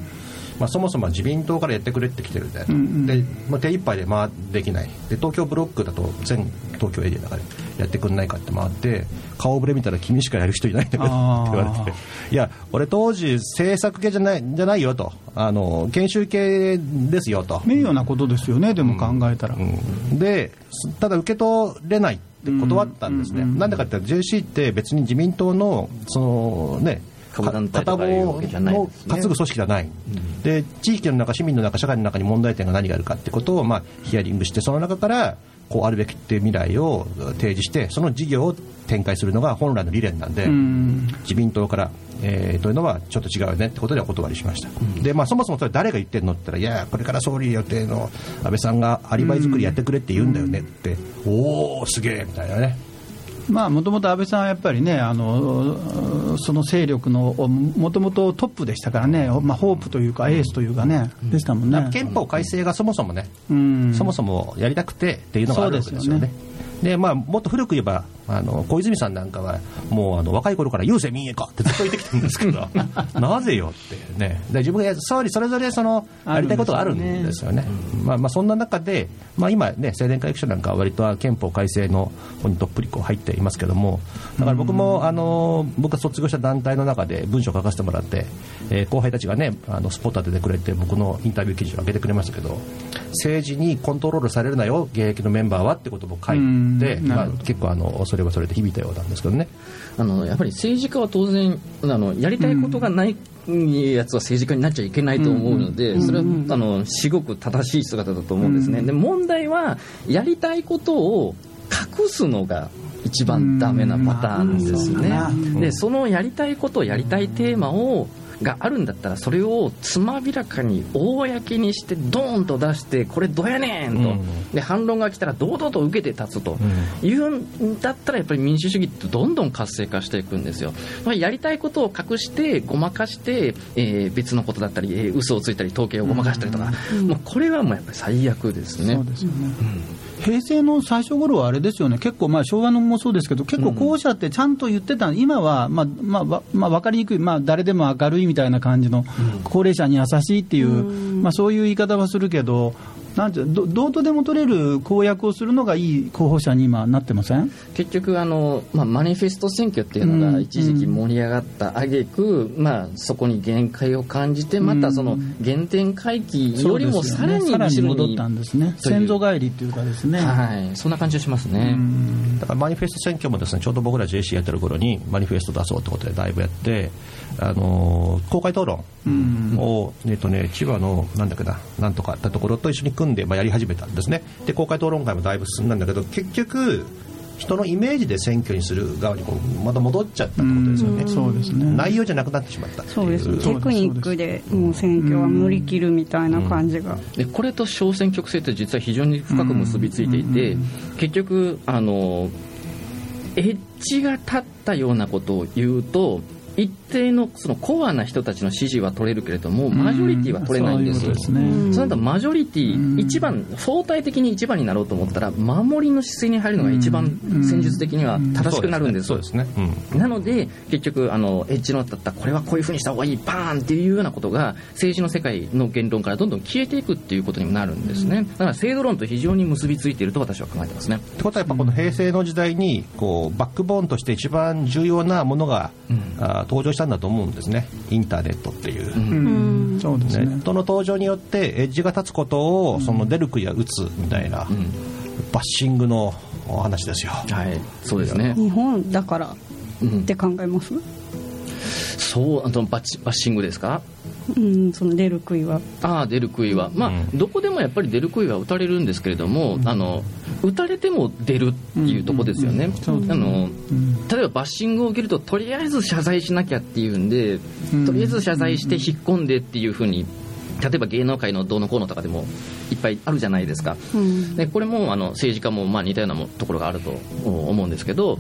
まあ、そもそも自民党からやってくれって来てるんだよと、でまあ、手一杯で回できない。で東京ブロックだと全東京エリアだからやってくんないかって回って顔ぶれ見たら君しかやる人いないんだけどって言われて。いや俺当時政策系じゃないじゃないよと。あの研修系ですよと。名誉なことですよねでも考えたら、うん。ですただ受け取れないって断ったんですね、なんでかって JC って別に自民党のそのね株団体とかいうわけじゃないをですね担ぐ組織ではない、で地域の中、市民の中、社会の中に問題点が何があるかってことを、まあ、ヒアリングして、その中からこうあるべきっていう未来を提示して、その事業を展開するのが本来の理念なんで、うん自民党から、えーというのはちょっと違うよねってことでお断りしました、でまあ、そもそもそれ誰が言ってるのって言ったら、いや、これから総理予定の安倍さんがアリバイ作りやってくれって言うんだよねって、おお、すげえみたいなね。まあもともと安倍さんはやっぱりねあのその勢力のもともとトップでしたからね、まあ、ホープというかエースというかね、でしたもんね。憲法改正がそもそもね、うん。そもそもやりたくてっていうのがあるわけですよね。でまあ、もっと古く言えば、あの小泉さんなんかはもうあの若い頃から郵政民営化ってずっと言ってきてるんですけど なぜよってね。で自分が総理それぞれそのやりたいことがあるんですよね。まあ、まあそんな中で、まあ、今ね青年会議所なんかは割とは憲法改正の方にどっぷりこう入っていますけどもだから僕もあの僕が卒業した団体の中で文章を書かせてもらって、えー後輩たちがねあのスポット当ててくれて僕のインタビュー記事を上げてくれましたけど政治にコントロールされるなよ現役のメンバーはってことも書いて、まあ結構あのそれはそれで響いたようなんですけどね。あのやっぱり政治家は当然あのやりたいことがないやつは政治家になっちゃいけないと思うので、それはあのすごく正しい姿だと思うんですね、で問題はやりたいことを隠すのが一番ダメなパターンですよね、でそのやりたいことやりたいテーマをがあるんだったらそれをつまびらかに公にしてドーンと出してこれどうやねんと、うん。で反論が来たら堂々と受けて立つと。いうんだったらやっぱり民主主義ってどんどん活性化していくんですよ。まあやりたいことを隠してごまかして、えー別のことだったり、えー嘘をついたり統計をごまかしたりとか、もうこれはもうやっぱり最悪ですね。そうですよね、平成の最初頃はあれですよね、結構、まあ、昭和のもそうですけど、結構候補者ってちゃんと言ってた、今は、まあまあわまあ、分かりにくい、まあ、誰でも明るいみたいな感じの、高齢者に優しいっていう、まあ、そういう言い方はするけど、なんてどどうとでも取れる公約をするのがいい候補者に今、なってません？結局あの、まあ、マニフェスト選挙っていうのうん。が一時期盛り上がった挙句、まあそこに限界を感じてまたその原点回帰よりもさらにさらに後ろ戻っにたんですね、先祖返りっていうかですね。はい、そんな感じがしますね。だからマニフェスト選挙もですねちょうど僕ら JC やってる頃にマニフェスト出そうってことでだいぶやって、あのー公開討論を、えっとね、千葉のなんだっけななんとかってところと一緒に組んで、まあ、やり始めたんですね。で公開討論会もだいぶ進んだんだけど結局人のイメージで選挙にする側にこうまた戻っちゃったってことですよね。そうですね。内容じゃなくなってしまったそうですテクニックでもう選挙は乗り切るみたいな感じが、でこれと小選挙区制って実は非常に深く結びついていて、結局あのエッジが立ったようなことを言うと一定のそのコアな人たちの支持は取れるけれどもマジョリティは取れないんですよ。そういうことですね。そうなるとマジョリテうん。ィ一番相対的に一番になろうと思ったら守りの姿勢に入るのが一番戦術的には正しくなるんですよ。そうですね。なので結局あのエッジの立ったこれはこういうふうにした方がいいバーンっていうようなことが政治の世界の言論からどんどん消えていくっていうことにもなるんですね。だから制度論と非常に結びついていると私は考えてますね。ってことはやっぱこの平成の時代にこうバックボーンとして一番重要なものが、あー登場したんだと思うんですね。インターネットっていう、うん。そうですね。ネットの登場によってエッジが立つことをその出る杭は打つみたいな、バッシングのお話ですよ。はい。そうですね。日本だからうん。って考えます、そうあとバッチバッシングですか？うん、その出る杭は。ああ出る杭は、まあうん。どこでもやっぱり出る杭は打たれるんですけれども、あの打たれても出るっていうところですよね、あの例えばバッシングを受けるととりあえず謝罪しなきゃっていうんで、うん。とりあえず謝罪して引っ込んでっていうふうに例えば芸能界のどうのこうのとかでもいっぱいあるじゃないですか、うん。でこれもあの政治家もまあ似たようなもところがあると思うんですけど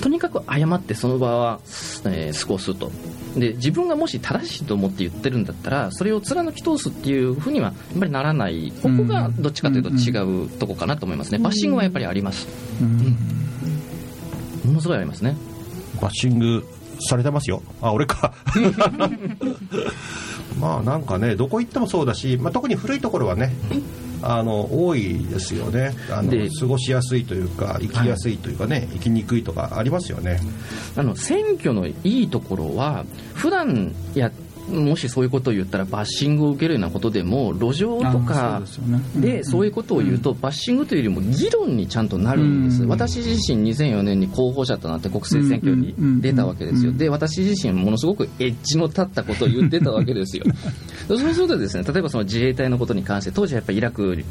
とにかく謝ってその場は、えー過ごすと。で自分がもし正しいと思って言ってるんだったらそれを貫き通すっていうふうにはやっぱりならない。ここがどっちかというと違うとこかなと思いますね。バッシングはやっぱりあります。ものすごいありますね。バッシングされてますよ。あ、俺か。まあなんかね、どこ行ってもそうだし、まあ、特に古いところはね、あの多いですよね。あので過ごしやすいというか生きやすいというかね、生きにくいとかありますよね。あの選挙のいいところは普段やもしそういうことを言ったらバッシングを受けるようなことでも路上とあかそうでそういうことを言うとバッシングというよりも議論にちゃんとなるんです。うん私自身2004年に候補者となって国政選挙に出たわけですよ。うん。で私自身ものすごくエッジの立ったことを言ってたわけですよ。そうするとですね例えばその自衛隊のことに関して当時はやっぱりイラク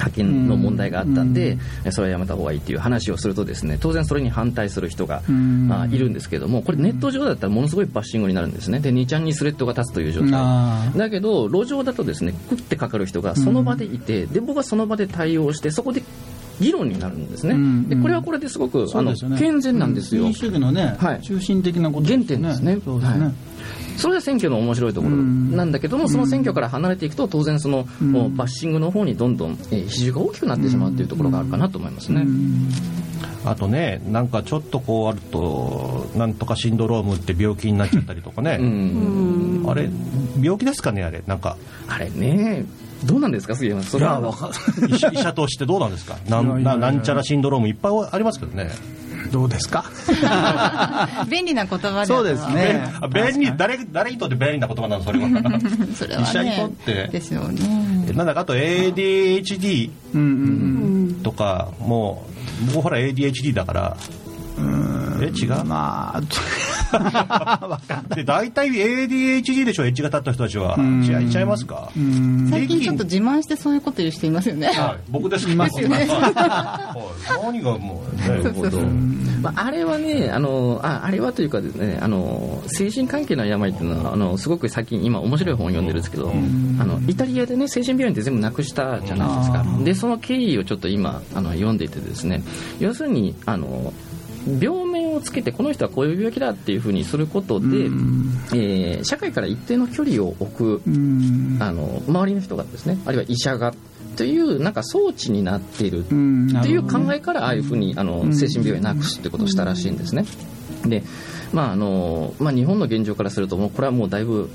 派遣の問題があったんで、それはやめた方がいいっていう話をするとですね当然それに反対する人が、うん。まあ、いるんですけどもこれネット上だったらものすごいバッシングになるんですね。で2ちゃんにスレッドが立つという状態。だけど路上だとですね食ってかかる人がその場でいて、で僕はその場で対応してそこで議論になるんですね、うんでこれはこれですごく、あの健全なんですよ、民主主義のね、はい。中心的なこと原点ですね。そうですね、はい。それが選挙の面白いところ。なんだけども、その選挙から離れていくと当然その、バッシングの方にどんどん、えー比重が大きくなってしまうというところがあるかなと思いますね。あとねなんかちょっとこうあるとなんとかシンドロームって病気になっちゃったりとかね、うん。あれ病気ですかねあれ。なんか。あれねどうなんですか杉山さん？それは。医者医者としてどうなんですか？なんななんちゃらシンドロームいっぱいありますけどね。どうですか？便利な言葉でそうですね。あ便利誰誰にとって便利な言葉なの？それは。それはね医者にとって。ですよね。なんだかあと ADHD うんうんとかもう僕ほら ADHD だからえ違う？まあで大体 ADHD でしょ？エッジが立った人たちは。ん。違いちゃいますか？最近ちょっと自慢してそういうこと言う人いますよね。はい。僕ですか？いますよね。はい。何がもうねなるほど、まあ、あれはねあのああれはというかですねあの精神関係の病っていうのはあのすごく最近今面白い本を読んでるんですけど、あのイタリアでね精神病院って全部なくしたじゃないですか。でその経緯をちょっと今あの読んでいてですね要するにあの病名をつけてこの人はこういう病気だっていうふうにすることで、えー社会から一定の距離を置くうん。あの周りの人がですねあるいは医者がというなんか装置になっているうんなっていう考えからああいうふうにあのん。精神病院なくすってことをしたらしいんですね。でまああのまあ、日本の現状からするともうこれはもうだいぶ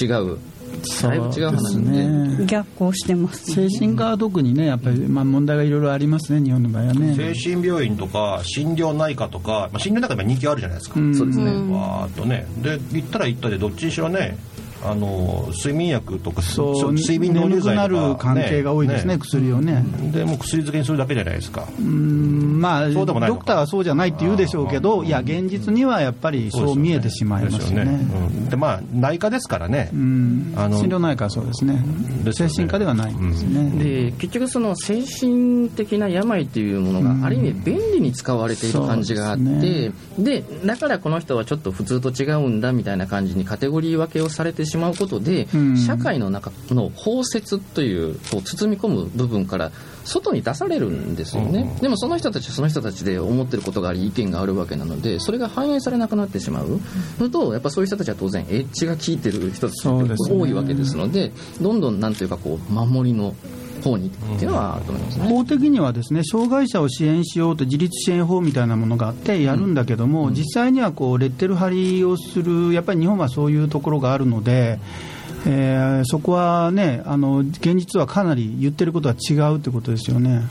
違うだいぶ違う話すね。逆行してますね。精神科は特にねやっぱり、まあ、問題がいろいろありますね日本の場合はね。精神病院とか心療内科とか、まあ、心療内科に人気あるじゃないですか、うん。そうですね、わーっとね。で行ったら行ったでどっちにしろねあの睡眠薬とかそう睡眠導入剤とかる関係が多いですね薬をね。でもう薬漬けにするだけじゃないですか。うんまあそうでもないのか。ドクターはそうじゃないって言うでしょうけどいや現実にはやっぱりそう見えてしまいますよね。うん。でまあ内科ですからね、うん。あの心療内科はそうですね。ですよね。精神科ではないんですね、で結局その精神的な病っていうものがある意味便利に使われている感じがあって、でだからこの人はちょっと普通と違うんだみたいな感じにカテゴリー分けをされてしまうことで、うん。社会の中の包摂というこう包み込む部分から外に出されるんですよね、でもその人たちはその人たちで思ってることがあり意見があるわけなのでそれが反映されなくなってしまうのとやっぱそういう人たちは当然エッジが効いてる人たちが多いわけですのでどんどんなんというかこう守りの方にっていうのはあると思いますね。法的にはですね障害者を支援しようと自立支援法みたいなものがあってやるんだけども、実際にはこうレッテル貼りをするやっぱり日本はそういうところがあるので、えーそこはねあの現実はかなり言ってることは違うってことですよね。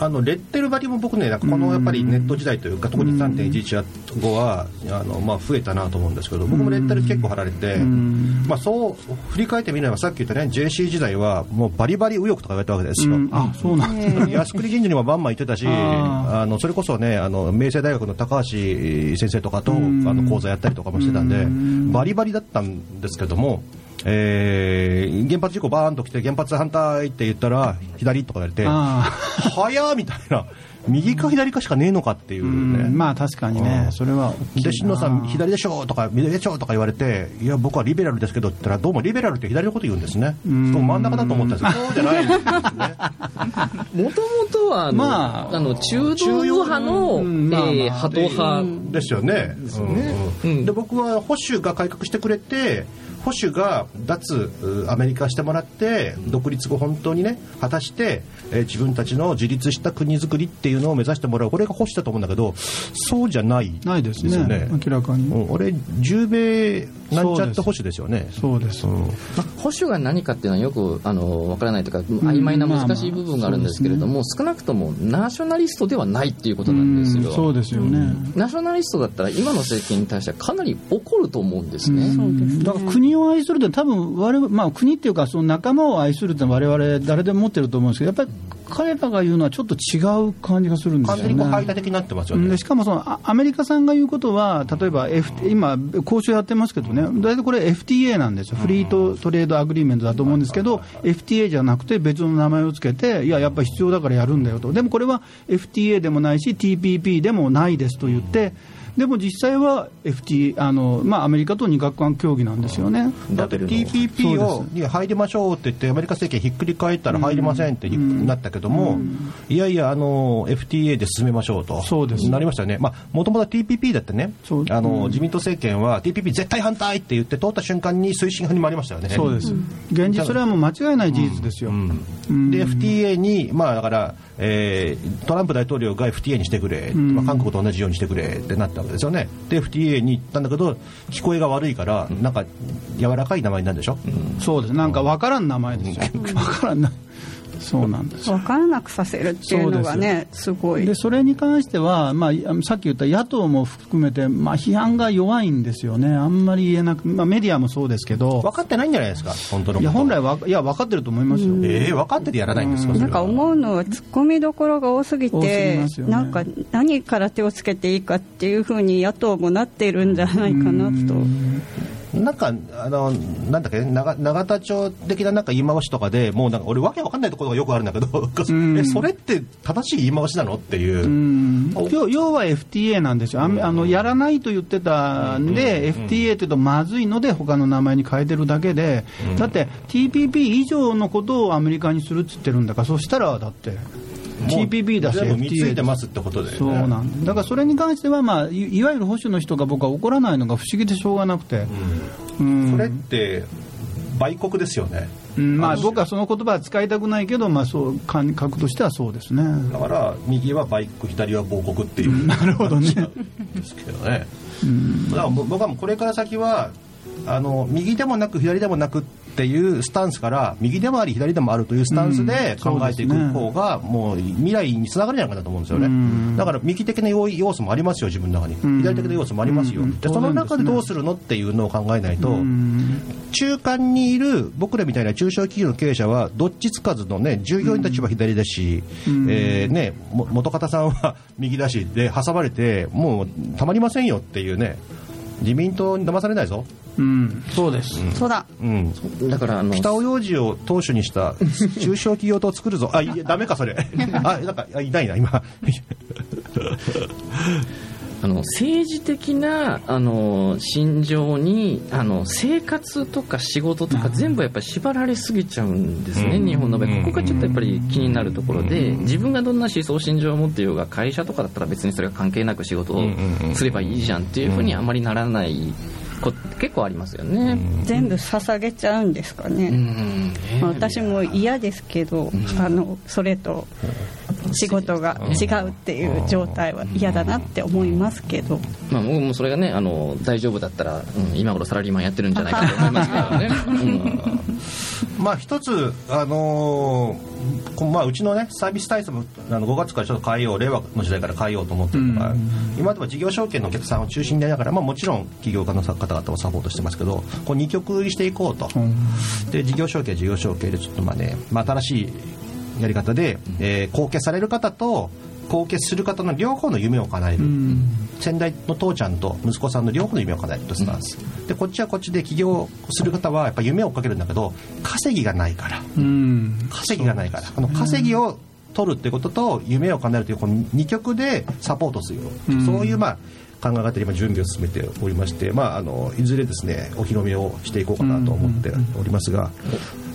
あのレッテル貼りも僕ねなんかこのやっぱりネット時代というか特に3.11後はあの、まあ、増えたなと思うんですけど僕もレッテル結構貼られて、まあ、そう振り返ってみればさっき言ったね JC 時代はもうバリバリ右翼とか言われたわけですよ。うんあそうなんですね靖国神社にもバンバン行ってたし、ああのそれこそね、あの明星大学の高橋先生とかとあの講座やったりとかもしてたんで、バリバリだったんですけども、えー原発事故バーンと来て、原発反対って言ったら、左とか言われて、あ早っみたいな、右か左かしかねえのかっていううんね。まあ確かにね、うん。それはで、新野さん、左でしょとか、右でしょとか言われて、いや、僕はリベラルですけどって言ったら、どうもリベラルって左のこと言うんですね。ん。僕真ん中だと思ったんですけど、そうじゃないんですね。もともとはあの、まああの中道右派の、えーハト派。ですよね。うんうん。で僕は保守が改革してくれて保守が脱うアメリカしてもらって独立後本当にね果たして、えー自分たちの自立した国づくりっていうのを目指してもらう。これが保守だと思うんだけどそうじゃないないですね。よね。明らかに、うん、俺十米なんちゃって保守ですよね。そうです、うん。まあ保守が何かっていうのはよくあの分からないというか曖昧な難しい部分があるんですけれども、少なくともナショナリストではないっていうことなんですよ。うんそうですよね、ナショナリストだったら今の政権に対してはかなり怒ると思うんですね。そうですね。だから国を愛するって多分我々、まあ、国っていうかその仲間を愛するって我々誰でも持ってると思うんですけどやっぱり彼らが言うのはちょっと違う感じがするんですよね。完全にこう排他的になってますよね。しかもそのあアメリカさんが言うことは例えば、F、今、交渉やってますけどね大体これ FTA なんですよフリートトレードアグリーメントだと思うんですけど FTA じゃなくて別の名前をつけていややっぱり必要だからやるんだよとでもこれは FTA でもないし TPP でもないですと言ってでも実際は FT あの、まあ、アメリカと二角関協議なんですよね。だって TPP をに入りましょうって言って、アメリカ政権ひっくり返ったら入りませんってなったけども、いやいや、あの FTA で進めましょうと、そうです。なりましたよね、もともと TPP だってねあのうん。自民党政権は TPP 絶対反対って言って、通った瞬間に推進派に回りましたよね。そうです、現実、それはもう間違いない事実ですよ。うん。で FTA に、まあ、だから、えートランプ大統領が FTA にしてくれ、まあ、韓国と同じようにしてくれってなったわけですよね。で FTA に行ったんだけど聞こえが悪いから、なんか柔らかい名前になるでしょ、そうです。なんか分からん名前ですよ。分からんなそうなんです。よ分からなくさせるっていうのがねすごい。でそれに関しては、まあ、さっき言った野党も含めて、まあ、批判が弱いんですよね、あんまり言えなく、まあ、メディアもそうですけど、分かってないんじゃないですか？本当のこと。いや本来はいや分かってると思いますよ。えー、分かっててやらないんですか、なんか思うのは突っ込みどころが多すぎてね。なんか何から手をつけていいかっていうふうに野党もなっているんじゃないかなと。なんか、あの、なんだっけ、長永田町的ななんか言い回しとかで、もうなんか俺わけわかんないところがよくあるんだけど、え、それって正しい言い回しなの？っていう。うん。要要は FTA なんですよ、あのやらないと言ってたんで、FTA って言うとまずいので、他の名前に変えてるだけで、だって TPP 以上のことをアメリカにするっつってるんだから、そしたらだって、TPP だし、全部見ついてますってことで、ね。そうなんだだからそれに関しては、まあ、いいわゆる保守の人が僕は怒らないのが不思議でしょうがなくて、うんそれって、売国ですよね。うんまあ、僕はその言葉は使いたくないけど、まあ、そう感覚としてはそうですね。だから、右は売国、左は亡国っていう。なるほどね。ですけどね。だから僕はこれから先は、あの右でもなく左でもなくっていうスタンスから右でもあり左でもあるというスタンスでうん考えていく方がもう未来につながるんじゃないかなと思うんですよね、うん。だから右的な要要素もありますよ自分の中に、ん。左的な要素もありますよ、うん。でその中でどうするのっていうのを考えないと、うん。中間にいる僕らみたいな中小企業の経営者はどっちつかずのね従業員たちは左だし、えーね、も元方さんは 右だしで挟まれてもうたまりませんよっていうね自民党に騙されないぞ、うん、そうです。そうだ。うん、だからあの北尾洋二を党首にした中小企業党を作るぞ。あいやダメかそれ。あなんかあいないな今。あの政治的なあの心情にあの生活とか仕事とか全部やっぱり縛られすぎちゃうんですね、うん。日本の場合、うん。ここがちょっとやっぱり気になるところで、自分がどんな思想心情を持っていようが会社とかだったら別にそれが関係なく仕事をすればいいじゃんっていうふうにあまりならないこ結構ありますよね。全部捧げちゃうんですかね、うん。まあ私も嫌ですけど、あのそれと仕事が違うっていう状態は嫌だなって思いますけど、まあ、僕もそれがねあの大丈夫だったら、うん今頃サラリーマンやってるんじゃないかと思いますからね。うん。まあ一つ、あのーこまあ、うちのねサービス体制もあの5月からちょっと変えよう令和の時代から変えようと思ってるのが、今までは事業承継のお客さんを中心にやりながら、まあ、もちろん起業家の方々をサポートしてますけどこう二極売りしていこうと、で事業承継事業承継でちょっとまあね、まあ、新しいやり方で、えー後継される方と後継する方の両方の夢を叶える、先代の父ちゃんと息子さんの両方の夢を叶えるとスタンス、でこっちはこっちで起業する方はやっぱ夢を追っかけるんだけど稼ぎがないから。うん。稼ぎがないから。あの稼ぎを取るってことと夢を叶えるというこの2極でサポートするよ、うん。そういうまあ考え方で今準備を進めておりまして、まあ、あのいずれですねお披露目をしていこうかなと思っておりますが、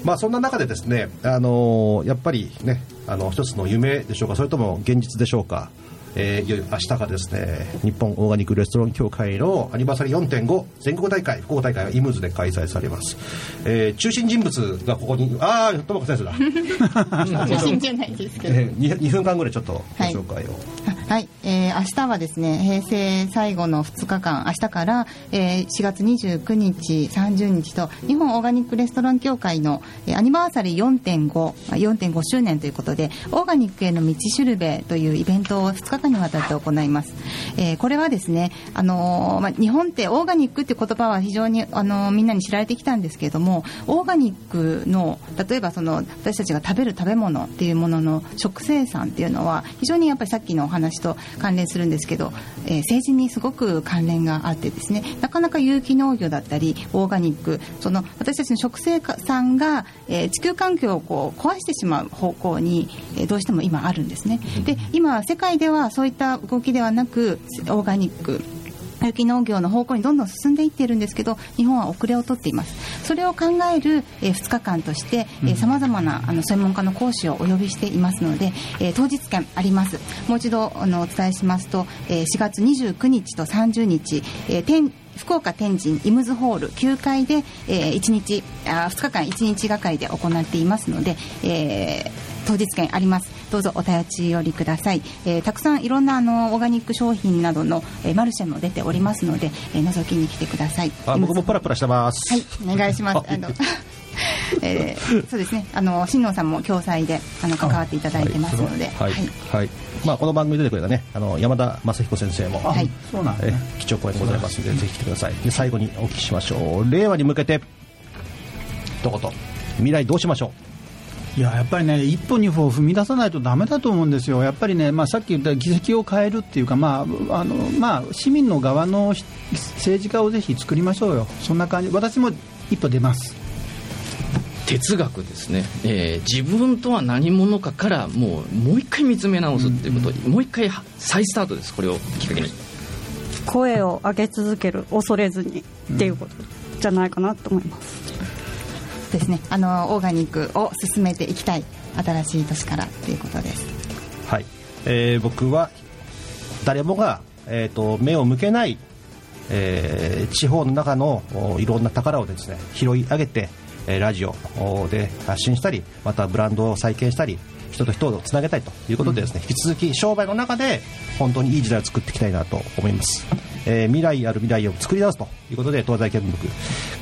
まあ、そんな中でですね、あのやっぱりねあの一つの夢でしょうかそれとも現実でしょうかえーいよいよ明日からですね日本オーガニックレストラン協会のアニバーサリー4.5全国大会福岡大会はイムズで開催されます、えー中心人物がここにああ友子先生だ。中心じゃないですけど。えー、2, 2分間ぐらいちょっとご紹介を、はい、えー明日はですね平成最後の2日間明日から、えー4月29日30日と日本オーガニックレストラン協会の、えーアニバーサリー4.5まあ4.5周年ということでオーガニックへの道しるべというイベントを2日間にわたって行います、えーこれはですね、あのーまあ、日本ってオーガニックって言葉は非常に、あのーみんなに知られてきたんですけれどもオーガニックの例えばその私たちが食べる食べ物っていうものの食生産っていうのは非常にやっぱりさっきのお話と関連するんですけど、えー政治にすごく関連があってですねなかなか有機農業だったりオーガニックその私たちの食生産が、えー地球環境をこう壊してしまう方向に、えーどうしても今あるんですね。で今世界ではそういった動きではなくオーガニック有機農業の方向にどんどん進んでいっているんですけど日本は遅れを取っています。それを考える、え2日間としてさまざまなあの専門家の講師をお呼びしていますので、えー当日券あります。もう一度あのお伝えしますと、えー4月29日と30日、えー天福岡天神イムズホール9階で、え1日あ2日間1日がかりで行っていますので、えー当日券ありますどうぞお立ち寄りください、えーたくさんいろんなあのオーガニック商品などの、えーマルシェも出ておりますので、えー覗きに来てください。あ僕もプラプラしてます。はい、お願いします。あの、えーそうですね。あの新野さんも共催であの関わっていただいてますので、はい、はい、まあこの番組に出てくれたね、あの山田雅彦先生も、はい。そうなんですえね基調講演ございますので、ぜひ来てください。で最後にお聞きしましょう。令和に向けて一言。未来どうしましょいややっぱりね、一歩、二歩踏み出さないとだめだと思うんですよ、やっぱりね、まあ、さっき言った議席を変えるっていうか、まああのまあ、市民の側のひ政治家をぜひ作りましょうよ、そんな感じ、私も一歩出ます。哲学ですね、えー自分とは何者かからもうもう一回見つめ直すっていうこと、もう一回再スタートです。これをきっかけに。声を上げ続ける恐れずにっていうことじゃないかなと思います、ですね。あのオーガニックを進めていきたい新しい年からということです。う。はい、えー僕は誰もが、えー、と目を向けない、えー地方の中のおいろんな宝をですね拾い上げて、えーラジオおで発信したりまたブランドを再建したり人と人をつなげたいということでですね、引き続き商売の中で本当にいい時代を作っていきたいなと思います、えー未来ある未来を作り出すということで東西見聞録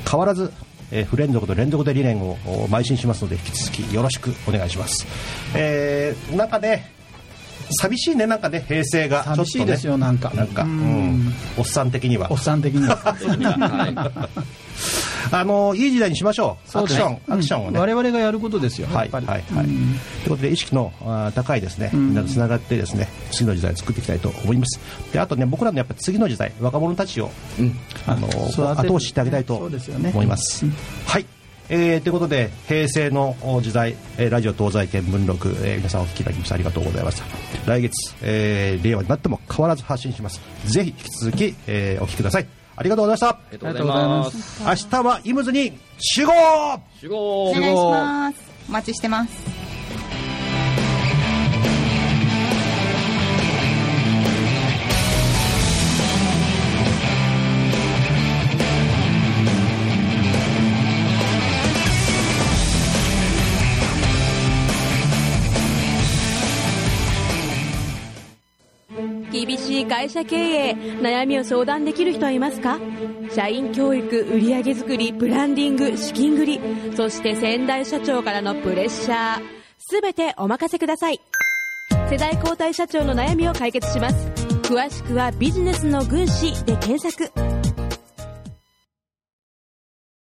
変わらずえー不連続と連続で理念をお邁進しますので引き続きよろしくお願いします、えーなんかね寂しいねなんかね平成が。ね、寂しいですよなんか。なんか、ううんん、おっさん的には。おっさん的には。はいあのいい時代にしましょう。アクション、アクションをね、我々がやることですよ、はい。はいはい。ということで意識の高いですね、ん。みんなとつながってですね、次の時代を作っていきたいと思います。で、あとね、僕らのやっぱり次の時代、若者たちを、うん。あの後押ししてあげたいとそうですよね。思います。はい。えーということで平成のお時代、えーラジオ東西見聞録、えー皆さんお聞きいただきましてありがとうございました。来月、えー令和になっても変わらず発信します。ぜひ引き続き、えーお聞きくださいありがとうございまありがとうございます。した明日はイムズに集合。集合。お願いします。お待ちしてます。会社経営悩みを相談できる人はいますか？社員教育売上づくりブランディング資金繰りそして先代社長からのプレッシャー。全てお任せください。世代交代社長の悩みを解決します。詳しくはビジネスの軍師で検索。